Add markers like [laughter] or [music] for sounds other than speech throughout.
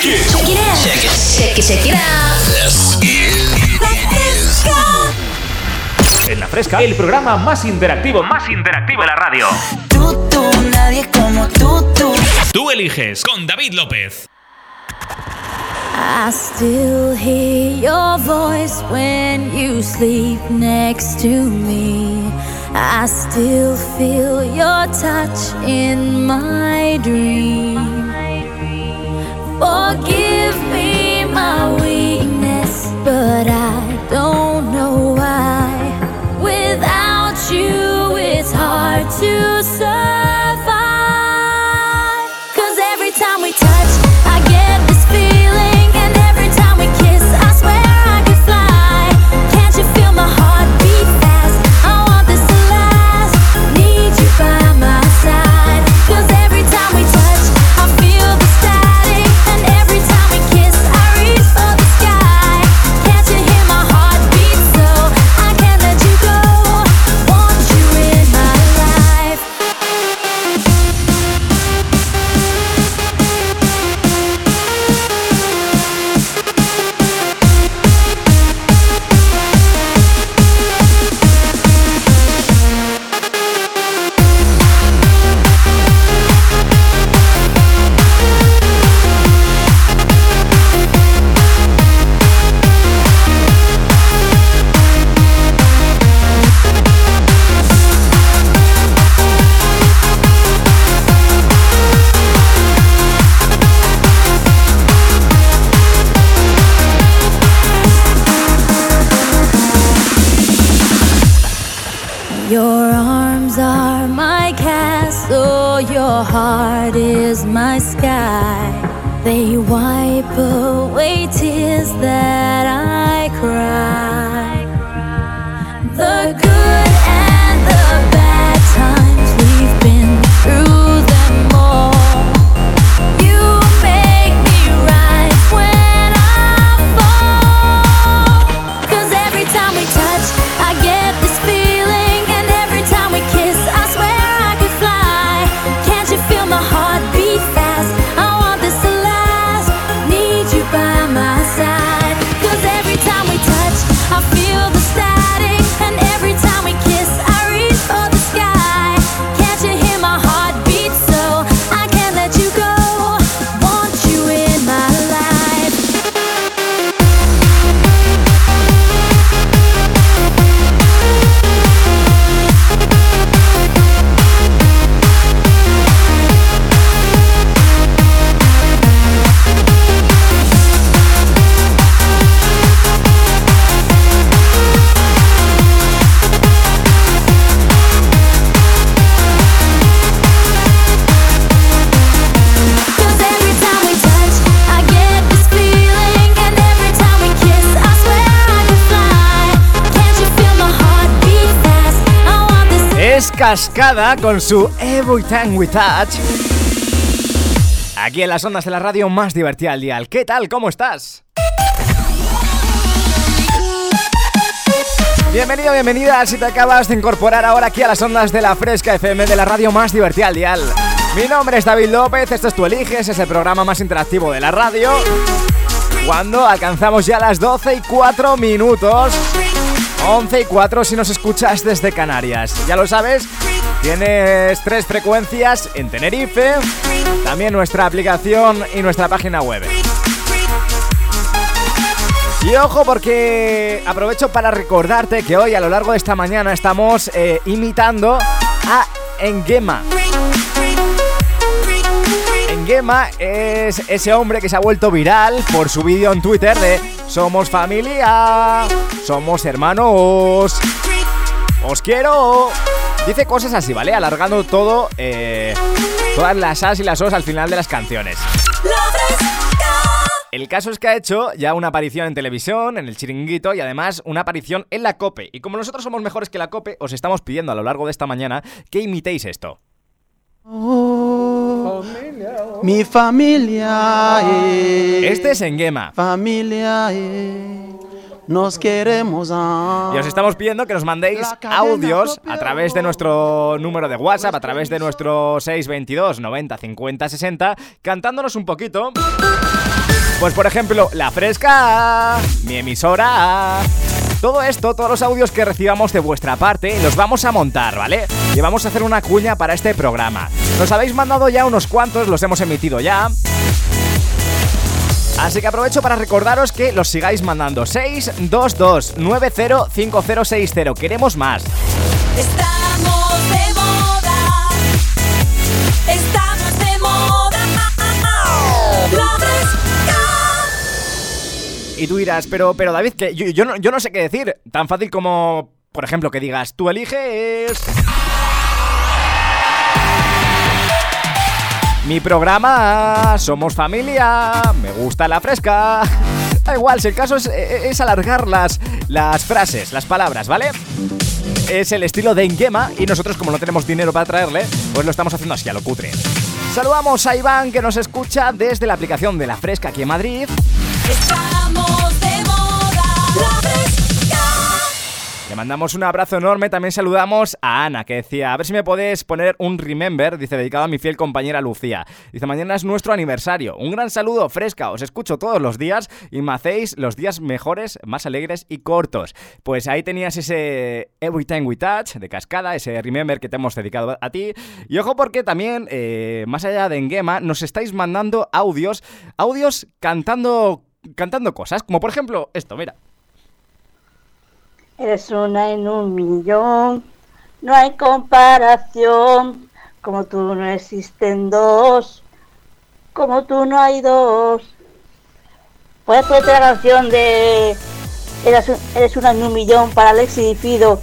Check it. Check it out. Check it. Check it, check it out. This is. En la fresca, el programa más interactivo, más interactivo de la radio. Tú, tú, nadie como tú, tú. Tú eliges con David López. I still hear your voice when you sleep next to me. I still feel your touch in my dream. Oh, Forgive me my weakness, but I don't know why. Without you, it's hard to survive. Cascada con su Every Time We Touch. Aquí en las ondas de la radio más divertida al dial. ¿Qué tal? ¿Cómo estás? Bienvenido, bienvenida si te acabas de incorporar ahora aquí a las ondas de la Fresca FM de la radio más divertida al dial. Mi nombre es David López, esto es Tu Eliges, es el programa más interactivo de la radio. Cuando alcanzamos ya las 12 y 4 minutos. 11 y 4 si nos escuchas desde Canarias. Ya lo sabes, tienes tres frecuencias en Tenerife, también nuestra aplicación y nuestra página web. Y ojo porque aprovecho para recordarte que hoy a lo largo de esta mañana estamos eh, imitando a Engema. Engema es ese hombre que se ha vuelto viral por su vídeo en Twitter de Somos familia, somos hermanos, os quiero. Dice cosas así, ¿vale? Alargando todo, eh, todas las as y las os al final de las canciones. El caso es que ha hecho ya una aparición en televisión, en el chiringuito y además una aparición en la COPE. Y como nosotros somos mejores que la COPE, os estamos pidiendo a lo largo de esta mañana que imitéis esto. Mi familia es Este es Engema. familia nos queremos. Y os estamos pidiendo que nos mandéis audios a través de nuestro número de WhatsApp, a través de nuestro 622 90 50 60, cantándonos un poquito. Pues por ejemplo, La Fresca, mi emisora. Todo esto, todos los audios que recibamos de vuestra parte, los vamos a montar, ¿vale? Y vamos a hacer una cuña para este programa. Nos habéis mandado ya unos cuantos, los hemos emitido ya. Así que aprovecho para recordaros que los sigáis mandando 622 905060. Queremos más. Estamos de moda. Estamos Y tú dirás, pero, pero David, que yo, no, yo no sé qué decir. Tan fácil como, por ejemplo, que digas, tú eliges... Mi programa, somos familia, me gusta la fresca. Da igual, si el caso es, es alargar las, las frases, las palabras, ¿vale? Es el estilo de Ingema y nosotros como no tenemos dinero para traerle, pues lo estamos haciendo así a lo cutre. Saludamos a Iván que nos escucha desde la aplicación de La Fresca aquí en Madrid. Le mandamos un abrazo enorme, también saludamos a Ana que decía, a ver si me podés poner un remember, dice, dedicado a mi fiel compañera Lucía. Dice, mañana es nuestro aniversario. Un gran saludo, fresca, os escucho todos los días y me hacéis los días mejores, más alegres y cortos. Pues ahí tenías ese Every Time We Touch de cascada, ese remember que te hemos dedicado a ti. Y ojo porque también, eh, más allá de Engema, nos estáis mandando audios, audios cantando, cantando cosas, como por ejemplo esto, mira. Eres una en un millón, no hay comparación. Como tú no existen dos, como tú no hay dos. Puedes ponerte la canción de Eres, un- eres una en un millón para Alexi Fido,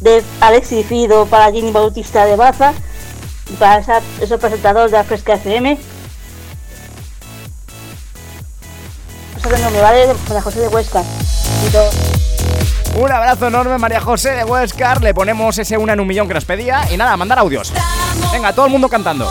de Alexi Fido para Ginny Bautista de Baza y para esos presentadores de la Fresca FM. Eso que no me vale para José de Huesca. Un abrazo enorme, María José de Huescar. Le ponemos ese una en un millón que nos pedía. Y nada, mandar audios. Venga, todo el mundo cantando.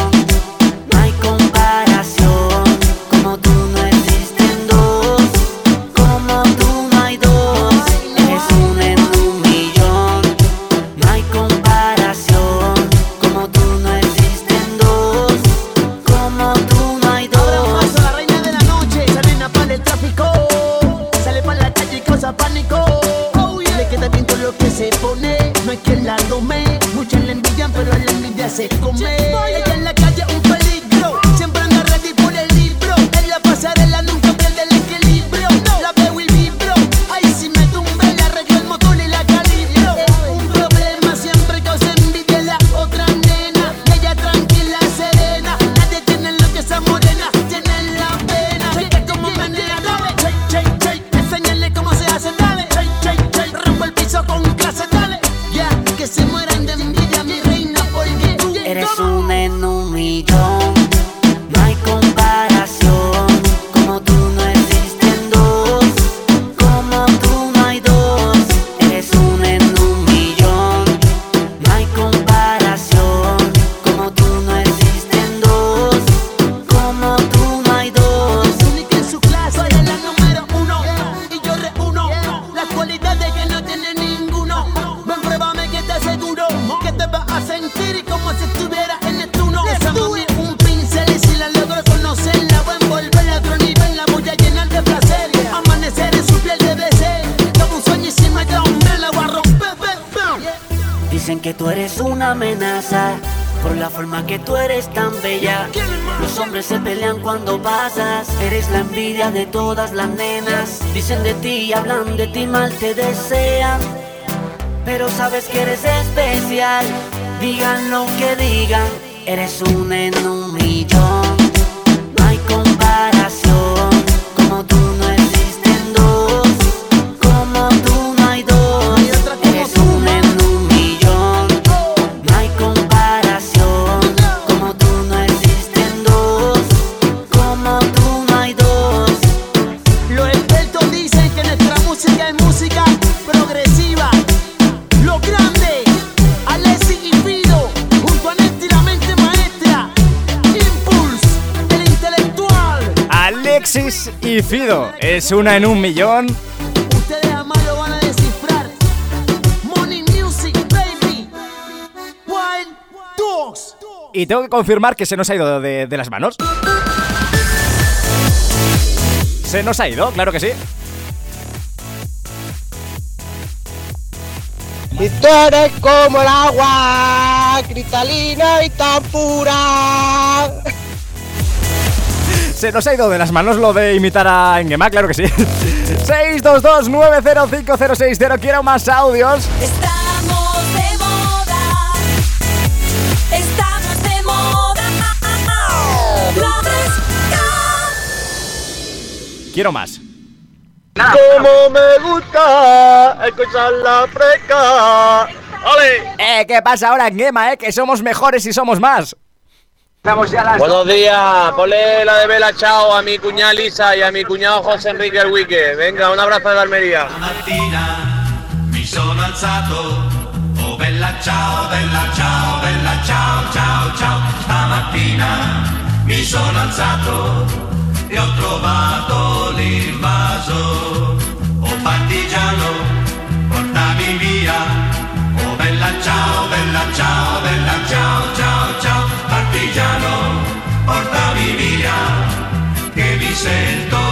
Te desean. Pero sabes que eres especial. Digan lo que digan, eres un en un millón. Es una en un millón. Ustedes jamás lo van a descifrar. Money Music, baby. Wild Dogs. Y tengo que confirmar que se nos ha ido de, de las manos. Se nos ha ido, claro que sí. Y tú eres como el agua, cristalina y tan pura. Se nos ha ido de las manos lo de imitar a Engema, claro que sí. [laughs] 622905060. Quiero más audios. Estamos de moda. Estamos de moda. Quiero más. Como me gusta escuchar la fresca. ¡Ole! Eh, ¿qué pasa ahora, Engema, eh? Que somos mejores y somos más. Buenos días, ponle la de Bella Chao a mi cuñada Lisa y a mi cuñado José Enrique el Wique. Venga, un abrazo de Almería. mattina mi sono alzato, oh bella ciao, bella ciao, bella ciao, ciao, ciao. Stamattina mi sono alzato e ho trovato l'invaso. Oh partigiano, portami via. Oh bella ciao, bella ciao, bella ciao, ciao, ciao. Partigiano, portami via, che mi sento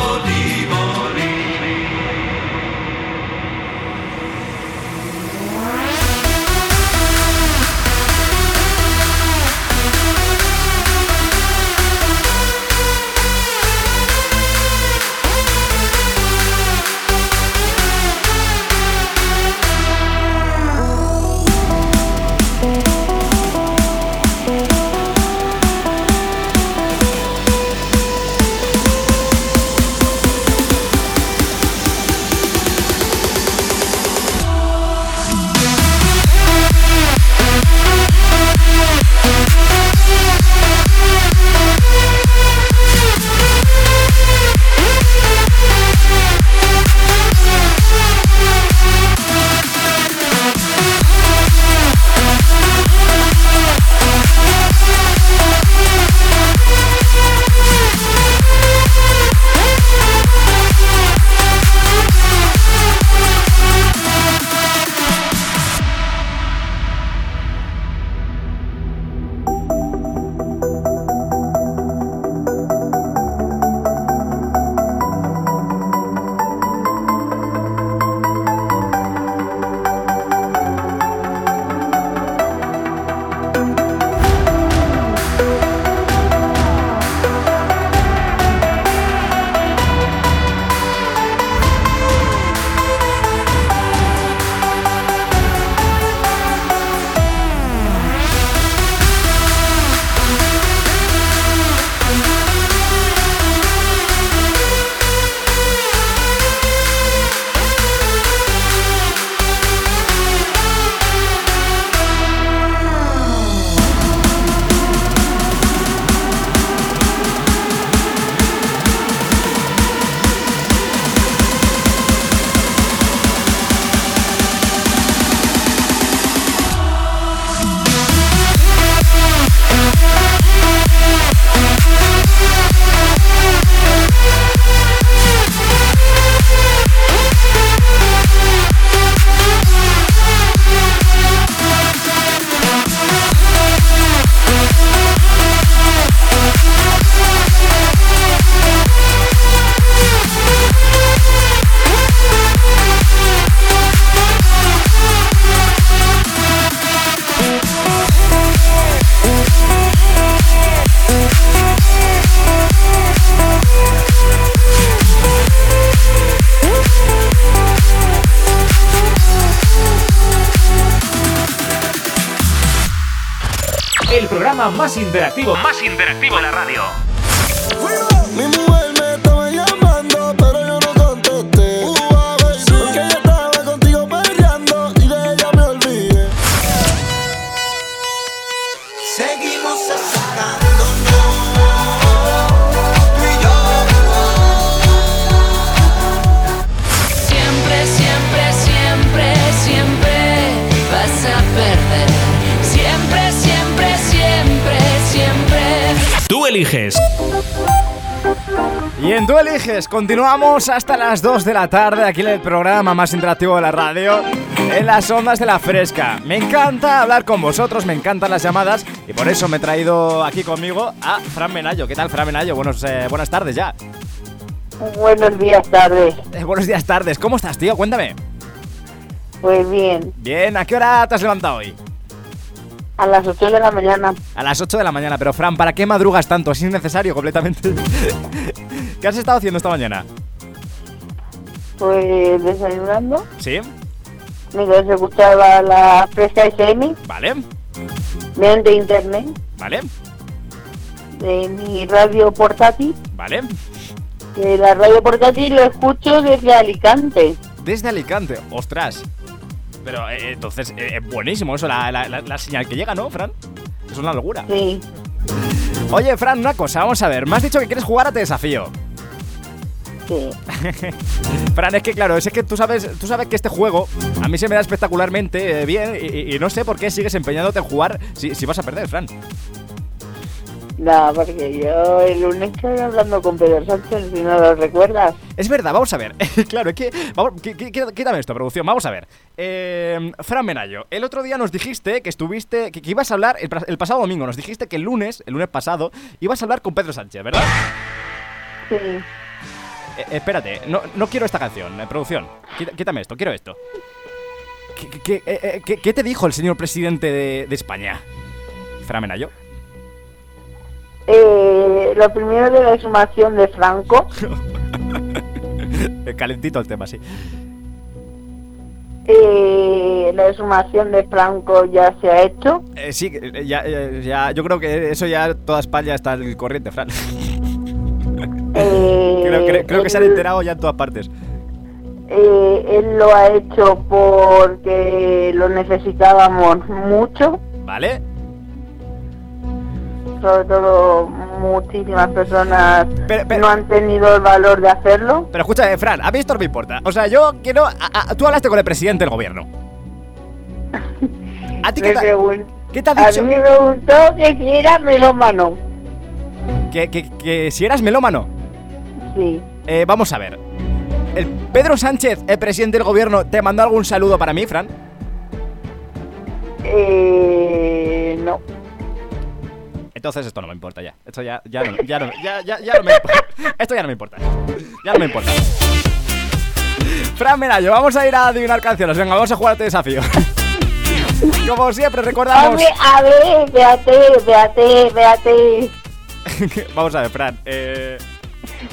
más interactivo, más interactivo la radio. Continuamos hasta las 2 de la tarde aquí en el programa más interactivo de la radio, en las ondas de la fresca. Me encanta hablar con vosotros, me encantan las llamadas y por eso me he traído aquí conmigo a Fran Menayo. ¿Qué tal, Fran Menayo? Buenos, eh, buenas tardes ya. Buenos días, tardes. Eh, buenos días, tardes. ¿Cómo estás, tío? Cuéntame. Pues bien, Bien, ¿a qué hora te has levantado hoy? a las 8 de la mañana. A las 8 de la mañana, pero Fran, ¿para qué madrugas tanto? Es innecesario completamente. [laughs] ¿Qué has estado haciendo esta mañana? Pues desayunando. ¿Sí? Mientras escuchaba la Fresca FM, ¿Vale? mediante internet, ¿Vale? de mi radio portátil. ¿Vale? Que la radio portátil lo escucho desde Alicante. Desde Alicante, ostras. Pero eh, entonces, eh, es buenísimo eso, la, la- la- la señal que llega, ¿no, Fran? Es una locura. Sí, Oye, Fran, una cosa, vamos a ver. Me has dicho que quieres jugar a Te Desafío. Sí. [laughs] Fran, es que claro, es que tú sabes, tú sabes que este juego a mí se me da espectacularmente eh, bien y, no sé por qué sigues empeñándote en jugar si, si vas a perder, Fran. No, porque yo el lunes estoy hablando con Pedro Sánchez, si no lo recuerdas. Es verdad, vamos a ver. [laughs] claro, es que. Vamos, quítame esto, producción. Vamos a ver. Eh, Fran Menayo, el otro día nos dijiste que estuviste. Que, que ibas a hablar. El pasado domingo nos dijiste que el lunes, el lunes pasado, ibas a hablar con Pedro Sánchez, ¿verdad? Sí. Eh, espérate, no, no quiero esta canción, eh, producción. Quítame esto, quiero esto. ¿Qué, qué- qué- eh, eh, qué- te dijo el señor presidente de, de España? Fran Menayo. Eh, lo primero de la exhumación de Franco. Eh, [laughs] Calentito el tema, sí. Eh, la exhumación de Franco ya se ha hecho. Eh, sí, eh, ya, eh, ya, yo creo que eso ya toda España está al corriente, Fran. Eh, creo, creo- creo que se han enterado ya en todas partes. eh, él lo ha hecho porque lo necesitábamos mucho, ¿Vale? sobre todo muchísimas personas Pero- pero- no han tenido el valor de hacerlo. Pero escucha, eh, Fran, a mí esto no me importa. O sea, yo quiero. a- a- tú hablaste con el presidente del gobierno. [laughs] ¿A ti qué qué te ha a dicho? mí me preguntó que si era melómano. Que, que- que si eras melómano. Sí. Eh, vamos a ver. ¿El Pedro Sánchez, el presidente del gobierno, te mandó algún saludo para mí, Fran? Eh, no. Entonces esto no me importa ya. Esto ya, ya, no, ya, no, ya, ya, ya no me importa. Esto ya no me importa. Ya no me importa. Fran Merayo, vamos a ir a adivinar canciones. Venga, vamos a jugar a este desafío. Como siempre, A recordamos. ver, a ver, véate, véate, véate. [laughs] vamos a ver, Fran. Eh,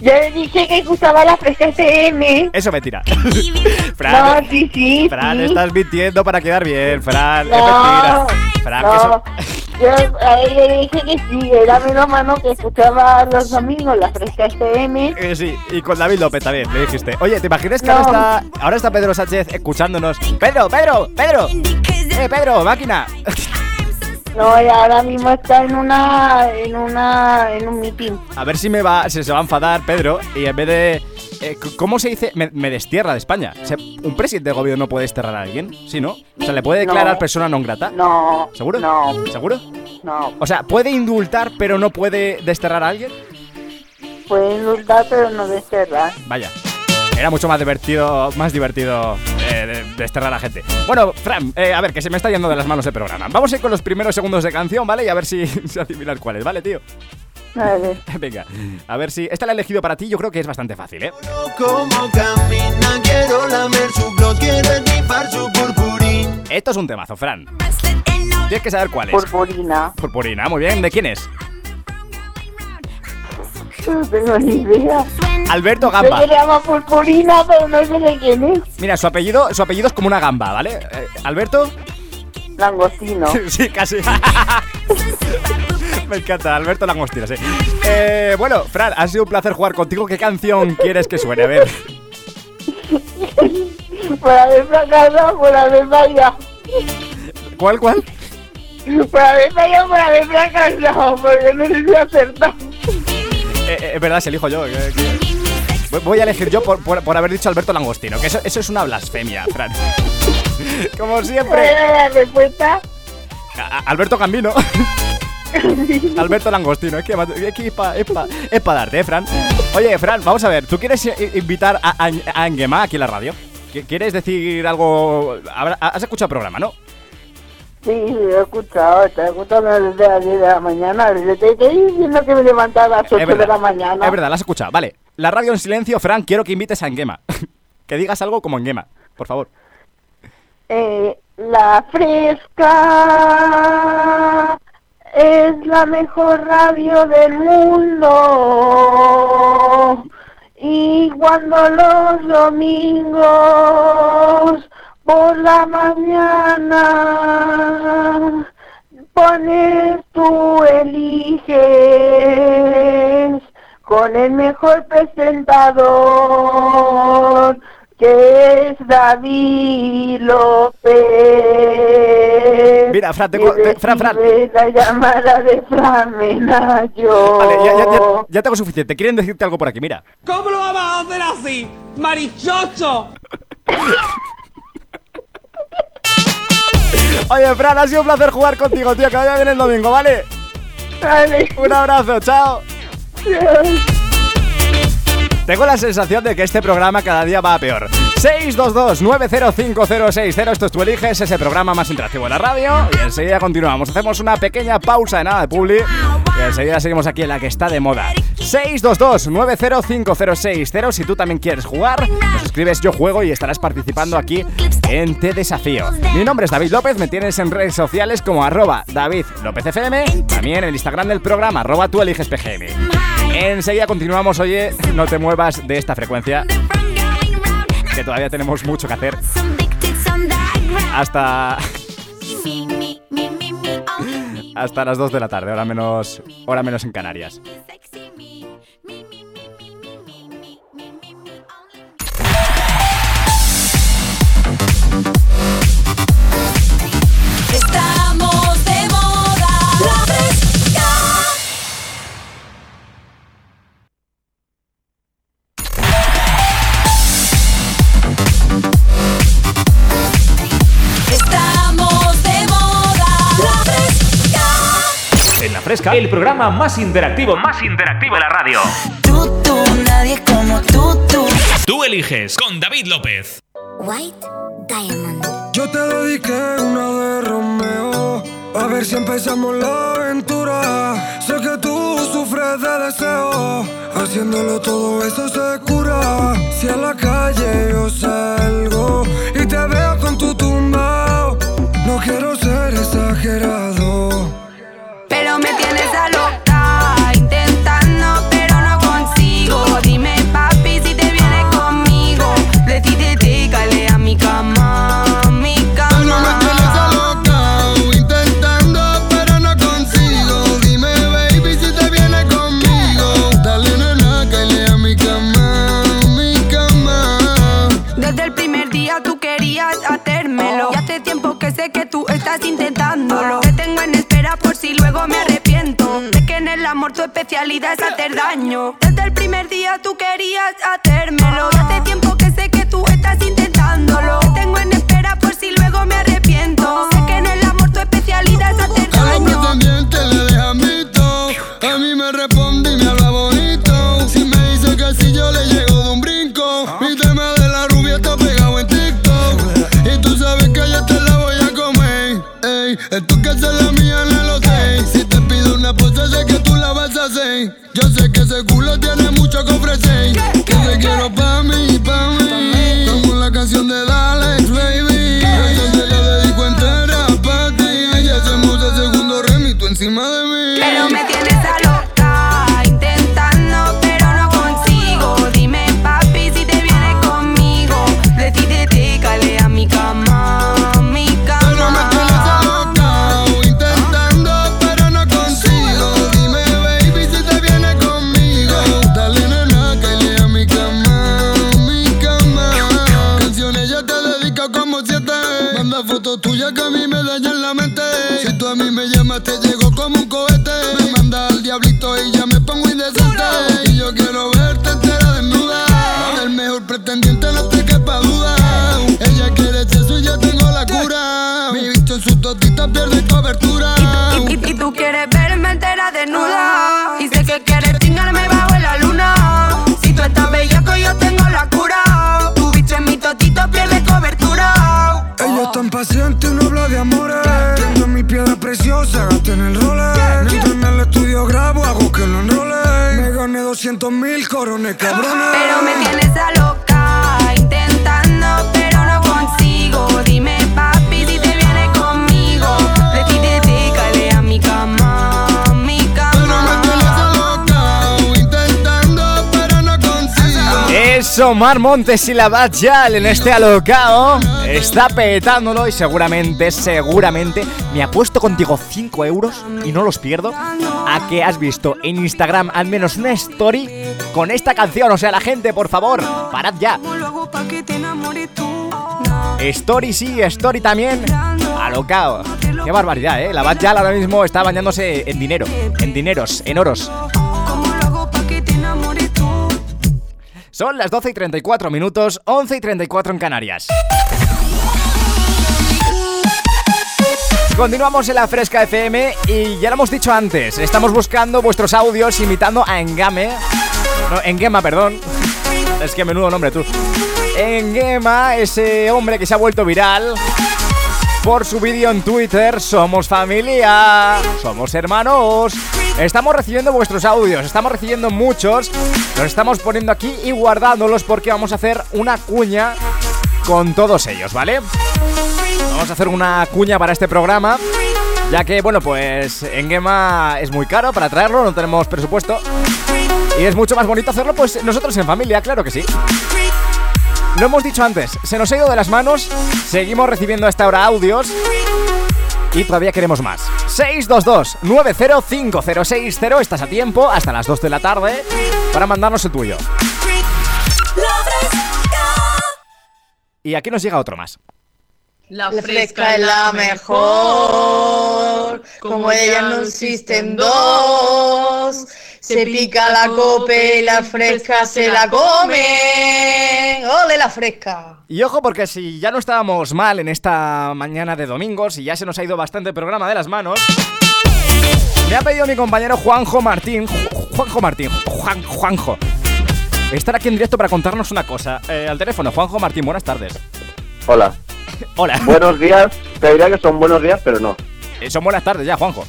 Yo le dije que escuchaba la Fresca FM. eso me tira. [laughs] No, [laughs] Fran, sí, sí, Fran, sí. estás mintiendo para quedar bien, Fran. No, es mentira. Fran, que no. eso- Yo a él le dije que sí, era melómano que escuchaba los domingos la Fresca FM. Eh, sí, y con David López también, le dijiste. Oye, ¿te imaginas que No. ahora, está, ahora está Pedro Sánchez escuchándonos? ¡Pedro, Pedro, Pedro! ¡Eh, Pedro, máquina! [laughs] No, y ahora mismo está en una, en una, en un meeting. A ver si me va, se, se va a enfadar Pedro y en vez de... eh, ¿Cómo se dice? Me, me destierra de España. O sea, ¿Un presidente de gobierno no puede desterrar a alguien? ¿Sí, no? O sea, ¿le puede declarar No. persona non grata? No. ¿Seguro? No. ¿Seguro? No. O sea, ¿puede indultar pero no puede desterrar a alguien? Puede insultar, pero no desterrar. Vaya. Era mucho más divertido, más divertido de- desterrar a gente. Bueno, Fran, eh, a ver, que se me está yendo de las manos el programa. Vamos a ir con los primeros segundos de canción, ¿vale? Y a ver si, [laughs] si adivinas cuáles, ¿vale, tío? Vale. [laughs] Venga, a ver si... Esta la he elegido para ti, yo creo que es bastante fácil, ¿eh? Esto es un temazo, Fran. Tienes que saber cuál es. Purpurina. Purpurina, muy bien. ¿De quién es? No tengo ni idea. Alberto Gamba. le llama purpurina, pero no sé de quién es. Mira, su apellido, su apellido es como una gamba, ¿vale? Eh, Alberto. Langostino. [laughs] sí, casi. [laughs] Me encanta, Alberto Langostino, sí. Eh, bueno, Fran, ha sido un placer jugar contigo. ¿Qué canción quieres que suene? A ver. [laughs] Por haber fracasado, por haber fallado. ¿Cuál, cuál? Por haber fallado, por haber fracasado, porque no sé si acertado. Eh, eh, es verdad, se elijo yo. que- Voy- a elegir yo por, por- por haber dicho Alberto Langostino, que eso, eso es una blasfemia, Fran. [laughs] Como ¿Cuál siempre, la respuesta? a- a- Alberto Gambino. [laughs] Alberto Langostino, es que, es que es para darte, ¿eh, Fran? Oye, Fran, vamos a ver, ¿tú quieres invitar a, a, a Engema aquí en la radio? ¿Qui- ¿Quieres decir algo? ¿Has escuchado el programa, no? Sí, lo he escuchado, está escuchando desde las 10 de la mañana. Desde te estoy diciendo que me levantaba a las 8 Es de la mañana. Es verdad, la has escuchado. Vale, la radio en silencio, Fran, quiero que invites a Engema. [laughs] que digas algo como Engema, por favor. Eh, la fresca es la mejor radio del mundo. Y cuando los domingos por la mañana pones tú eliges con el mejor presentador que es David López. Mira, Fran, tengo- que te- Fran, Fran. la llamada de Fran Menayo. Vale, ya, ya- ya- ya tengo suficiente. Quieren decirte algo por aquí, mira. ¿Cómo lo vamos a hacer así? ¡Marichocho! [laughs] Oye, Fran, ha sido un placer jugar contigo, tío. Que vaya bien el domingo, ¿vale? Vale. Un abrazo, chao. Tengo la sensación de que este programa cada día va a peor. 622-905060. Esto es Tú Eliges, ese programa más interactivo de la radio. Y enseguida continuamos. Hacemos una pequeña pausa de nada de publi. Y enseguida seguimos aquí en la que está de moda. 622-905060. Si tú también quieres jugar, nos escribes Yo Juego y estarás participando aquí en Te Desafío. Mi nombre es David López. Me tienes en redes sociales como arroba David López. También en el Instagram del programa arroba Tú Eliges PGM. Enseguida continuamos, oye, no te muevas de esta frecuencia, que todavía tenemos mucho que hacer. Hasta. Hasta las 2 de la tarde, hora menos, hora menos en Canarias. Fresca. El programa más interactivo, más interactivo de la radio. Tú, tú, nadie como tú, tú. Tú eliges con David López. White Diamond. Yo te dediqué una de Romeo. A ver si empezamos la aventura. Sé que tú sufres de deseo. Haciéndolo todo eso se cura. Si a la calle yo salgo y te veo con tu tumbao. No quiero ser exagerado. Pero me tienes a loca, intentando, pero no consigo. Dime, papi, si te vienes conmigo. Decídete, cale a mi cama, a mi No me tienes cama. alocao, intentando pero no consigo. Dime baby si te vienes conmigo. Dale nena, caile a mi cama, a mi cama. Desde el primer día tú querías hacérmelo. Y hace tiempo que sé que tú estás intentándolo. Si luego me arrepiento. Sé que en el amor tu especialidad es hacer daño. Desde el primer día tú querías hacérmelo. Y hace tiempo Pero me tienes a Eso, Mar Montes y la Bad Yal en este alocao está petándolo y seguramente, seguramente me ha puesto contigo 5 euros y no los pierdo a que has visto en Instagram al menos una story con esta canción. O sea, la gente, por favor, parad ya. Story sí, story también. Alocao. Qué barbaridad, eh. La Bad Yal ahora mismo está bañándose en dinero, en dineros, en oros. Son las 12 y 34 minutos, 11 y 34 en Canarias. Continuamos en la Fresca FM y ya lo hemos dicho antes, estamos buscando vuestros audios imitando a Engame. No, Engema, perdón. Es que menudo nombre tú. Engema, ese hombre que se ha vuelto viral por su vídeo en Twitter, somos familia, somos hermanos. Estamos recibiendo vuestros audios, estamos recibiendo muchos, los estamos poniendo aquí y guardándolos porque vamos a hacer una cuña con todos ellos, ¿vale? Vamos a hacer una cuña para este programa, ya que, bueno, pues en Gema es muy caro para traerlo, no tenemos presupuesto. Y es mucho más bonito hacerlo, pues nosotros en familia, claro que sí. Lo hemos dicho antes, se nos ha ido de las manos, seguimos recibiendo a esta hora audios y todavía queremos más. 622-905060, estás a tiempo hasta las 2 de la tarde para mandarnos el tuyo. Y aquí nos llega otro más. La fresca es la mejor, como ella no existen dos. Se pica la cope y la fresca se la come. ¡Ole la fresca! Y ojo porque si ya no estábamos mal en esta mañana de domingo, si ya se nos ha ido bastante el programa de las manos, me ha pedido mi compañero Juanjo Martín, Ju- Juanjo Martín, Juan, Juanjo, estar aquí en directo para contarnos una cosa. Eh, al teléfono, Juanjo Martín, buenas tardes. Hola. [laughs] Hola. Buenos días. Te diría que son buenos días, pero no. Eh, son buenas tardes ya, Juanjo.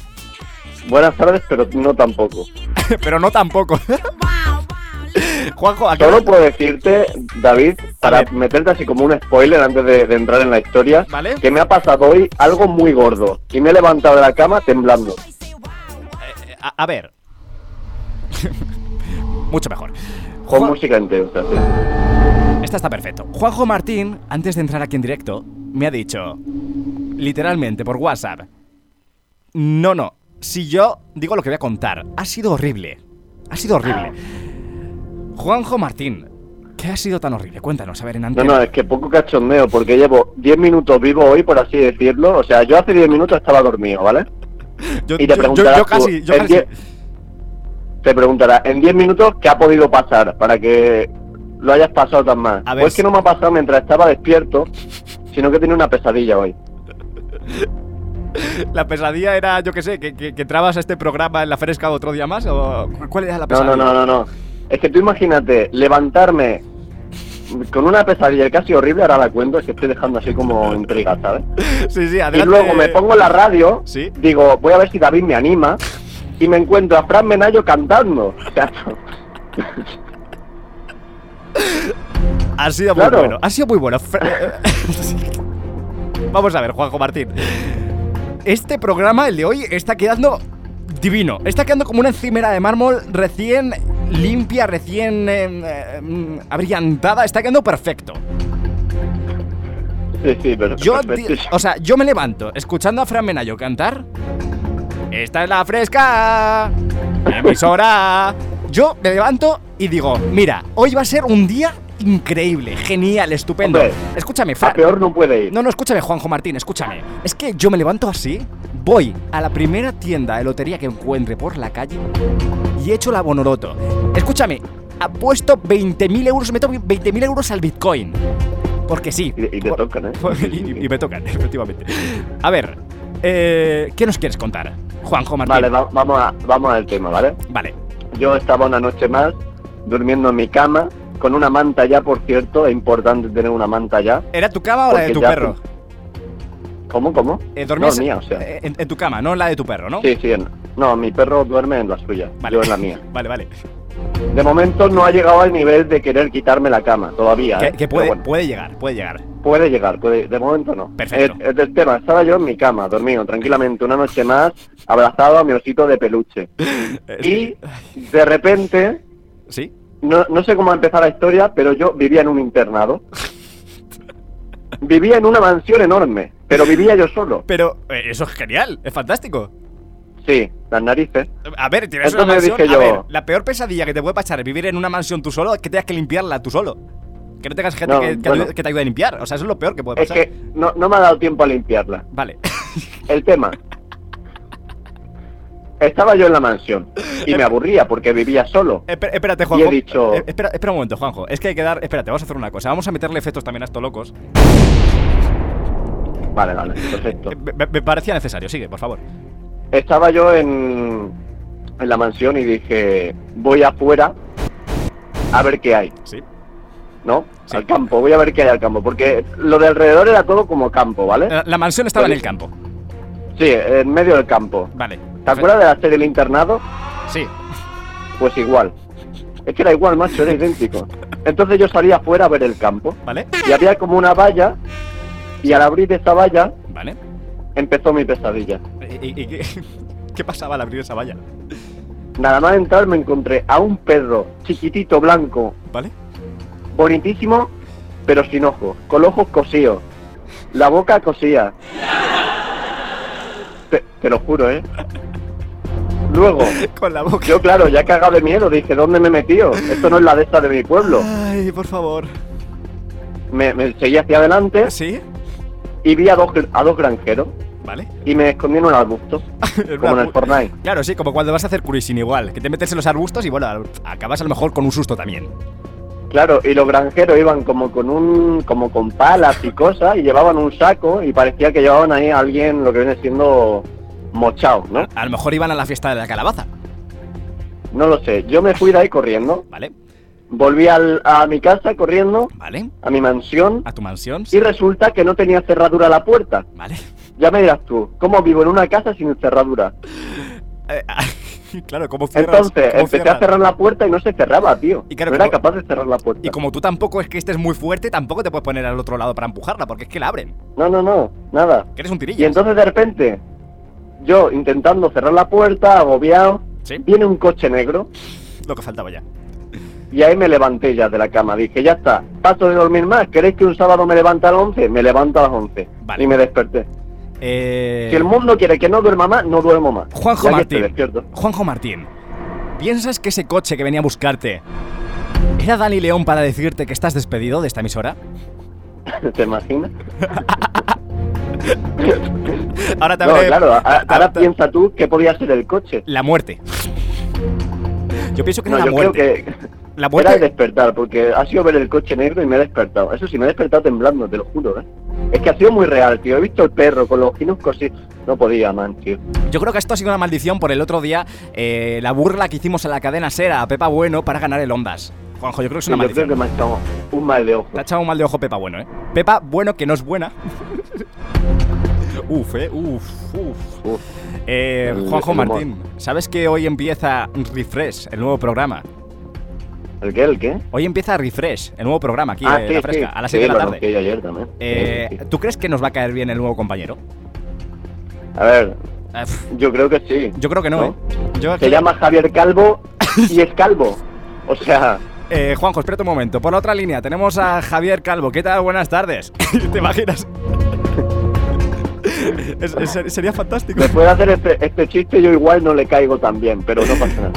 Buenas tardes, pero no tampoco. [laughs] Pero no tampoco. [laughs] Juanjo, ¿a qué Solo hora- puedo decirte, David, para meterte así como un spoiler antes de, de entrar en la historia, Vale. que me ha pasado hoy algo muy gordo. Y me he levantado de la cama temblando. a, a ver. Mucho mejor. Con Juan- música intensa. sí. Esta está perfecto. Juanjo Martín, antes de entrar aquí en directo, me ha dicho, literalmente por WhatsApp, no, no, si yo digo lo que voy a contar, ha sido horrible. Ha sido horrible. Juanjo Martín, ¿qué ha sido tan horrible? Cuéntanos, a ver, en No, antena. no, es que poco cachondeo, porque llevo 10 minutos vivo hoy, por así decirlo. O sea, yo hace 10 minutos estaba dormido, ¿vale? [laughs] Yo- y te yo- preguntarás yo casi- en casi- 10 Te preguntará, en 10 minutos, ¿qué ha podido pasar para que lo hayas pasado tan mal? A ver, Pues que no me ha pasado mientras estaba despierto, sino que tenía una pesadilla hoy. [laughs] La pesadilla era, yo qué sé, que, que, que entrabas a este programa en la fresca otro día más, o ¿cuál era la No, pesadilla? no, no, no, no. Es que tú imagínate, levantarme con una pesadilla casi horrible, ahora la cuento, es que estoy dejando así como intriga, ¿sabes? [laughs] Sí, sí, Y adelante. luego me pongo la radio, Sí. digo, voy a ver si David me anima, y me encuentro a Fran Menayo cantando. O [laughs] sea, Ha sido Claro. muy bueno, ha sido muy bueno. [laughs] Vamos a ver, Juanjo Martín. Este programa, el de hoy, está quedando divino. Está quedando como una encimera de mármol recién limpia, recién eh, eh, mm, abrillantada. Está quedando perfecto. sí, sí, pero... Yo, o sea, yo me levanto escuchando a Fran Menayo cantar. Esta es la fresca. Emisora. Yo me levanto y digo, mira, hoy va a ser un día increíble, genial, estupendo. Hombre, escúchame, Fran. peor no puede ir. No, no, escúchame, Juanjo Martín, escúchame. Es que yo me levanto así, voy a la primera tienda de lotería que encuentre por la calle y echo la Bonoroto. Escúchame, apuesto 20.000 euros, meto 20.000 euros al Bitcoin. Porque sí. Y, y te tocan, ¿eh? [laughs] y, y me tocan, [laughs] efectivamente. A ver, eh, ¿qué nos quieres contar, Juanjo Martín? Vale, va- vamos, a, vamos al tema, ¿vale? Vale. Yo estaba una noche más durmiendo en mi cama, con una manta ya, por cierto, es importante tener una manta ya. ¿Era tu cama o la de tu perro? ¿Cómo, cómo? Eh, dormías No, mía, o sea. eh, en, en tu cama, no en la de tu perro, ¿no? Sí, sí, en- no, mi perro duerme en la suya, Vale. yo en la mía. [laughs] Vale, vale. De momento no ha llegado al nivel de querer quitarme la cama, todavía. Que, ¿eh? que puede, bueno, puede llegar, puede llegar. puede llegar, puede, de momento no. Perfecto. Es, es del tema, estaba yo en mi cama, dormido tranquilamente una noche más, abrazado a mi osito de peluche. [laughs] Y de repente, ¿Sí? No, no sé cómo empezar la historia, pero yo vivía en un internado. Vivía en una mansión enorme, pero vivía yo solo. Pero eh, eso es genial, es fantástico. Sí, las narices. A ver, tienes una Entonces mansión. dije A ver, la peor pesadilla que te puede pasar es vivir en una mansión tú solo es que tengas que limpiarla tú solo. Que no tengas gente No, que, que bueno. ayude- que te ayude a limpiar. O sea, eso es lo peor que puede Es pasar. que no, no me ha dado tiempo a limpiarla. Vale. [laughs] El tema. Estaba yo en la mansión y me aburría porque vivía solo. Espe- espérate, Y Juanjo. he dicho- Eh, espera, espera un momento, Juanjo. Es que hay que dar. Espérate, vamos a hacer una cosa. Vamos a meterle efectos también a estos locos. Vale, vale, perfecto. Eh, Me, me parecía necesario. Sigue, por favor. Estaba yo en, en la mansión y dije, voy afuera a ver qué hay. Sí. ¿No? Al campo, voy a ver qué hay al campo. Porque lo de alrededor era todo como campo, ¿vale? La, la mansión estaba en Pues- el campo. Sí, en medio del campo. Vale. ¿Te acuerdas de la serie del internado? Sí. Pues igual. Es que era igual, macho, era idéntico. Entonces yo salía afuera a ver el campo. ¿Vale? Y había como una valla. Y al abrir esa valla, ¿Vale? empezó mi pesadilla. ¿Y, qué, [laughs] qué pasaba al abrir esa valla? Nada más entrar me encontré a un perro chiquitito blanco, ¿Vale? bonitísimo, pero sin ojos, con los ojos cosidos, la boca cosida. Te, te lo juro, ¿eh? Luego, [laughs] Con la boca. yo claro, ya cagado de miedo, dije, ¿dónde me he metido? Esto no es la de esta de mi pueblo. Ay, por favor. Me, me seguí hacia adelante ¿Sí? y vi a dos, a dos granjeros ¿Vale? y me escondí en un arbusto, [laughs] como en el Fortnite. Claro, sí, como cuando vas a hacer cruising igual. Que te metes en los arbustos y bueno, acabas a lo mejor con un susto también. Claro, y los granjeros iban como con un, como con palas y cosas y llevaban un saco y parecía que llevaban ahí a alguien lo que viene siendo mochao, ¿no? A lo mejor iban a la fiesta de la calabaza. No lo sé. Yo me fui de ahí corriendo, ¿Vale? volví al- a mi casa corriendo, ¿Vale? a mi mansión A tu mansión. y resulta que no tenía cerradura la puerta. ¿Vale? Ya me dirás tú, ¿cómo vivo en una casa sin cerradura? [laughs] Eh, [laughs] claro, ¿cómo cierras? Entonces ¿Cómo empecé cierras? a cerrar la puerta y no se cerraba, tío. Y claro, no era como- capaz de cerrar la puerta. Y como tú tampoco es que estés muy fuerte, tampoco te puedes poner al otro lado para empujarla, porque es que la abren. No, no, no, nada. Que eres un Y tirillo. entonces de repente, yo intentando cerrar la puerta, agobiado, Sí. viene un coche negro Lo que faltaba ya. y ahí me levanté ya de la cama. Dije, ya está, paso de dormir más. ¿Queréis que un sábado me levante a las 11? Me levanto a las 11. Vale. Y me desperté. Eh... Si el mundo quiere que no duerma más, no duermo más. Juanjo Martín. Juanjo Martín. ¿Piensas que ese coche que venía a buscarte era Dani León para decirte que estás despedido de esta emisora? [laughs] ¿Te imaginas? [laughs] [laughs] Ahora te No, claro, a- ahora piensa tú qué podía ser el coche. La muerte. Yo pienso que No, era la yo creo muerte. que La era muerte. el despertar, porque ha sido ver el coche negro y me he despertado. Eso sí, me he despertado temblando, te lo juro, ¿eh? Es que ha sido muy real, tío. He visto el perro con los ojinos cosidos. No podía, man, tío. Yo creo que esto ha sido una maldición por el otro día, eh, la burla que hicimos en la cadena Sera a Pepa Bueno para ganar el Ondas. Juanjo, yo creo que es Sí, una yo creo maldición. que me ha echado un mal de ojo. Te ha echado un mal de ojo Pepa Bueno, ¿eh? Pepa Bueno, que no es buena. [laughs] uf, eh, uf, uf. Eh, El- Juanjo. Martín, ¿sabes que hoy empieza Refresh, el nuevo programa? ¿El qué? ¿El qué? Hoy empieza Refresh, el nuevo programa aquí ah, en sí, La Fresca, sí. a las Sí, 6 de la tarde. ayer también. Eh. ¿Tú crees que nos va a caer bien el nuevo compañero? A ver, Eh, pf, yo creo que sí. yo creo que no, ¿No? ¿eh? Yo Se llama Javier Calvo [laughs] y es calvo. O sea, Eh, Juanjo, espérate un momento. Por la otra línea tenemos a Javier Calvo. ¿Qué tal? Buenas tardes. [laughs] ¿Te imaginas? [laughs] Es- es- sería fantástico. después de hacer este, este chiste yo igual no le caigo tan bien, pero no pasa nada.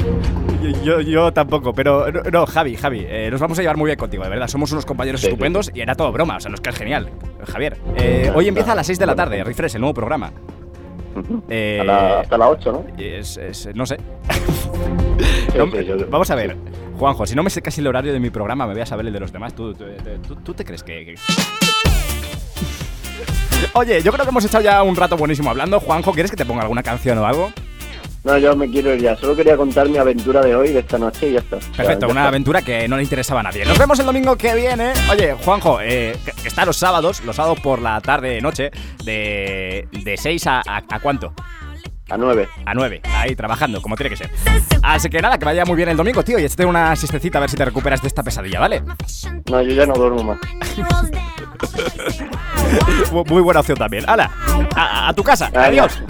Yo, yo tampoco, pero no, no, Javi, Javi, eh, nos vamos a llevar muy bien contigo, de verdad. Somos unos compañeros Sí, sí, estupendos y era todo broma, o sea, nos caes genial. Javier, eh, hoy empieza a las 6 de la tarde, Refresh, el nuevo programa. Eh, A la- hasta las 8, ¿no? es- es- no sé. Sí, No, sí, yo- vamos a ver. Juanjo, si no me sé casi el horario de mi programa, me voy a saber el de los demás. ¿Tú, tú, tú- tú- tú te crees que...? que- Oye, yo creo que hemos echado ya un rato buenísimo hablando. Juanjo, ¿quieres que te ponga alguna canción o algo? No, yo me quiero ir ya. Solo quería contar mi aventura de hoy, de esta noche y ya está. Perfecto, ya una está. aventura que no le interesaba a nadie. Nos vemos el domingo que viene. Oye, Juanjo, eh, está los sábados, los sábados por la tarde, noche, de, de 6 a, a, ¿a cuánto? A 9. A 9, ahí trabajando, como tiene que ser. Así que nada, que vaya muy bien el domingo, tío, y échate una siestecita a ver si te recuperas de esta pesadilla, ¿vale? No, yo ya no duermo más. [laughs] Mu- muy buena opción también. ¡Hala! A, a tu casa, adiós.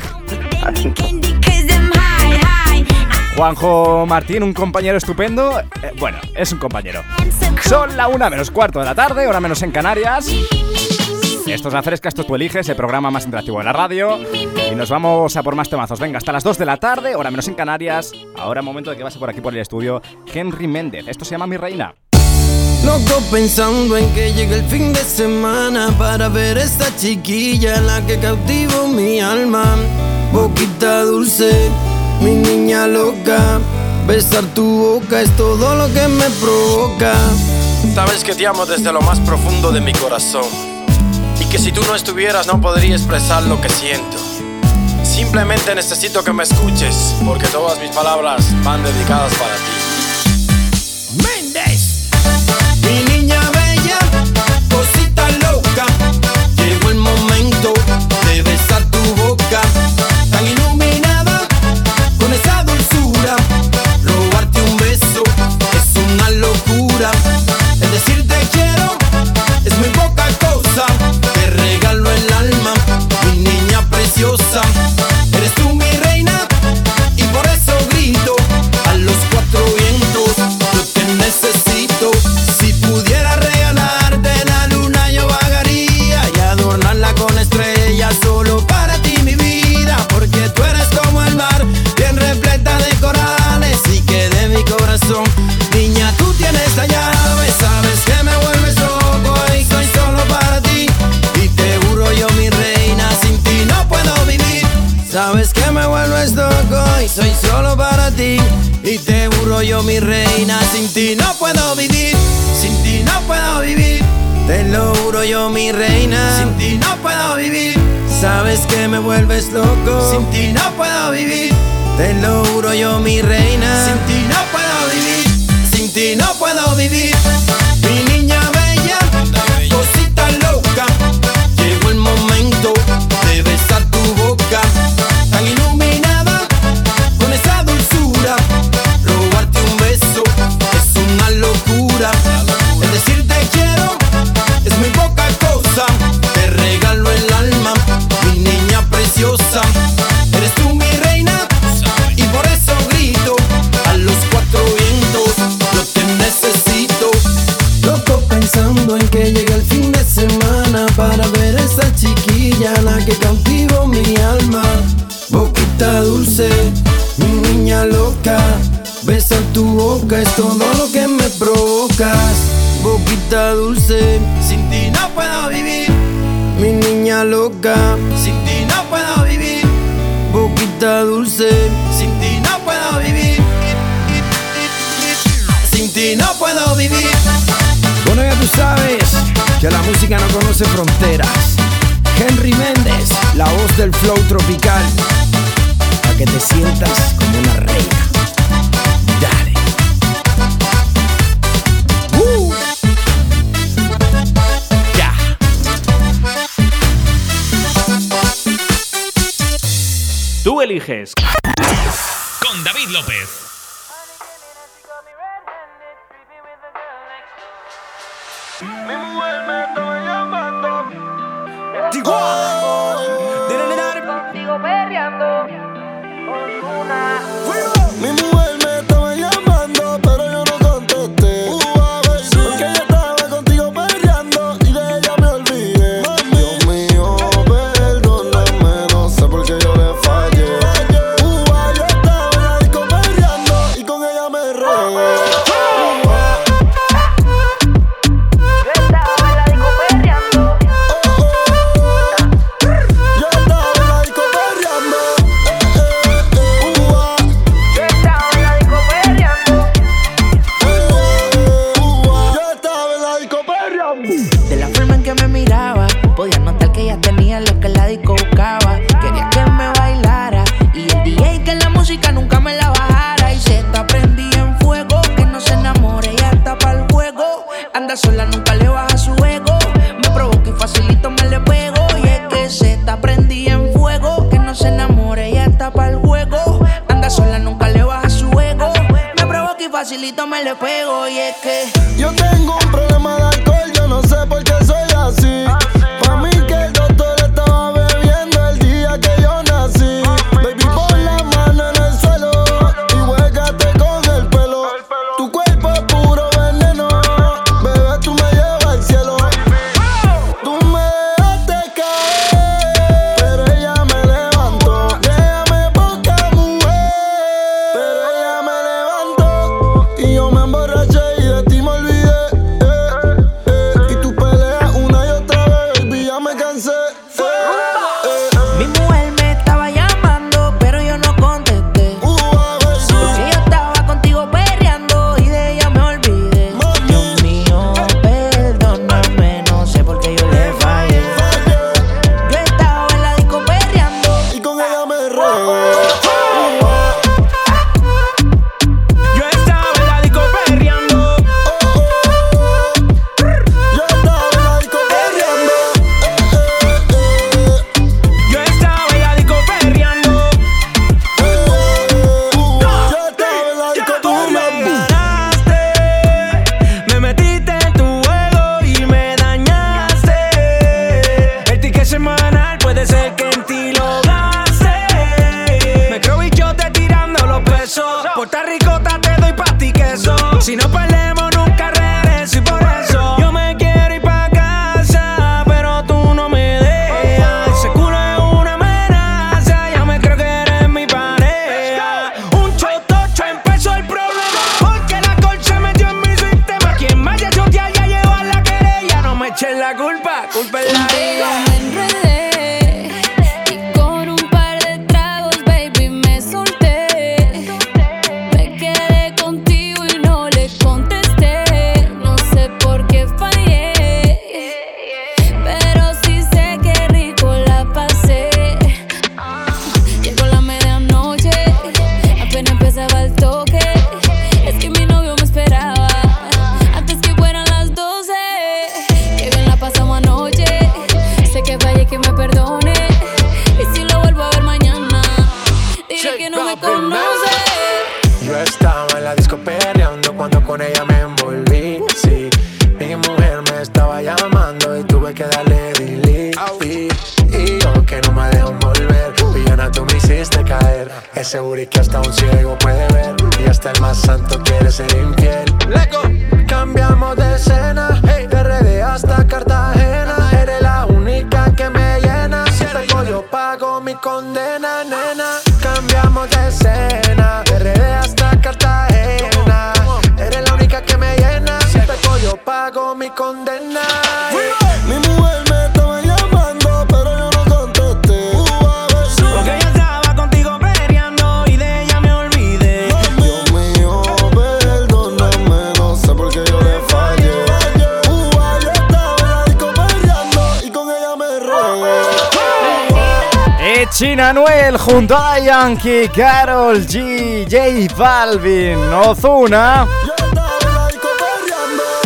Juanjo Martín, un compañero estupendo. Eh, bueno, es un compañero. Son la una menos cuarto de la tarde, hora menos en Canarias. Esto es La Fresca, esto tú eliges, el programa más interactivo de la radio. Y nos vamos a por más temazos. Venga, hasta las 2 de la tarde, hora menos en Canarias. Ahora momento de que pase por aquí por el estudio Henry Méndez. Esto se llama Mi Reina. Loco pensando en que llegue el fin de semana para ver esta chiquilla la que cautivó mi alma. Boquita dulce, mi niña loca. Besar tu boca es todo lo que me provoca. Sabes que te amo desde lo más profundo de mi corazón. Y que si tú no estuvieras no podría expresar lo que siento. Simplemente necesito que me escuches, porque todas mis palabras van dedicadas para ti. Es todo lo que me provocas. Boquita dulce, sin ti no puedo vivir. Mi niña loca, sin ti no puedo vivir. Boquita dulce, sin ti no puedo vivir. Sin ti no puedo vivir. Bueno, ya tú sabes que la música no conoce fronteras. Henry Méndez, la voz del flow tropical. Para que te sientas como una reina. Eliges. Con David López. Perreando. seguro y que hasta un ciego Anuel junto a Yankee, Carol G, J Balvin, Ozuna.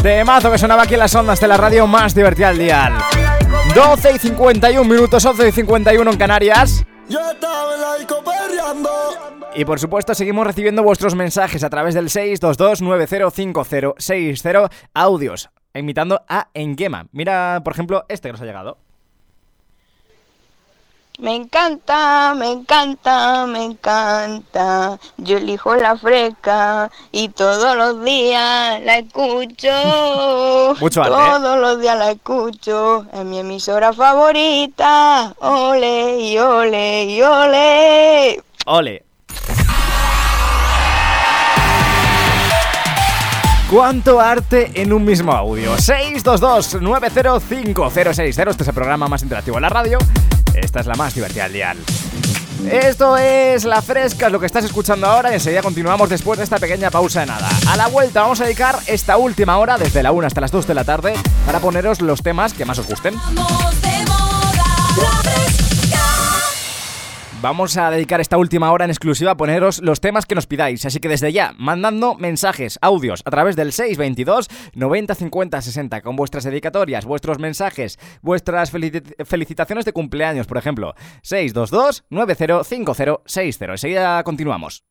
Temazo que sonaba aquí en las ondas de la radio más divertida al día. 12 y 51 minutos, 11 y 51 en Canarias. Y por supuesto seguimos recibiendo vuestros mensajes a través del 622-905060, audios, invitando a Engema. Mira, por ejemplo, este que nos ha llegado. Me encanta, me encanta, me encanta. Yo elijo la fresca y todos los días la escucho. Mucho arte, ¿eh? todos los días la escucho. Es mi emisora favorita. Ole y ole y ole. Ole. ¿Cuánto arte en un mismo audio? 622 905060 Este es el programa más interactivo en la radio esta es la más divertida del dial. Esto es La Fresca, es lo que estás escuchando ahora y enseguida continuamos después de esta pequeña pausa de nada. A la vuelta vamos a dedicar esta última hora, desde la 1 hasta las 2 de la tarde, para poneros los temas que más os gusten. Vamos de moda, la Vamos a dedicar esta última hora en exclusiva a poneros los temas que nos pidáis, así que desde ya, mandando mensajes, audios, a través del 622 90 50 60, con vuestras dedicatorias, vuestros mensajes, vuestras felicitaciones de cumpleaños, por ejemplo. 622 90 50 60. Enseguida continuamos.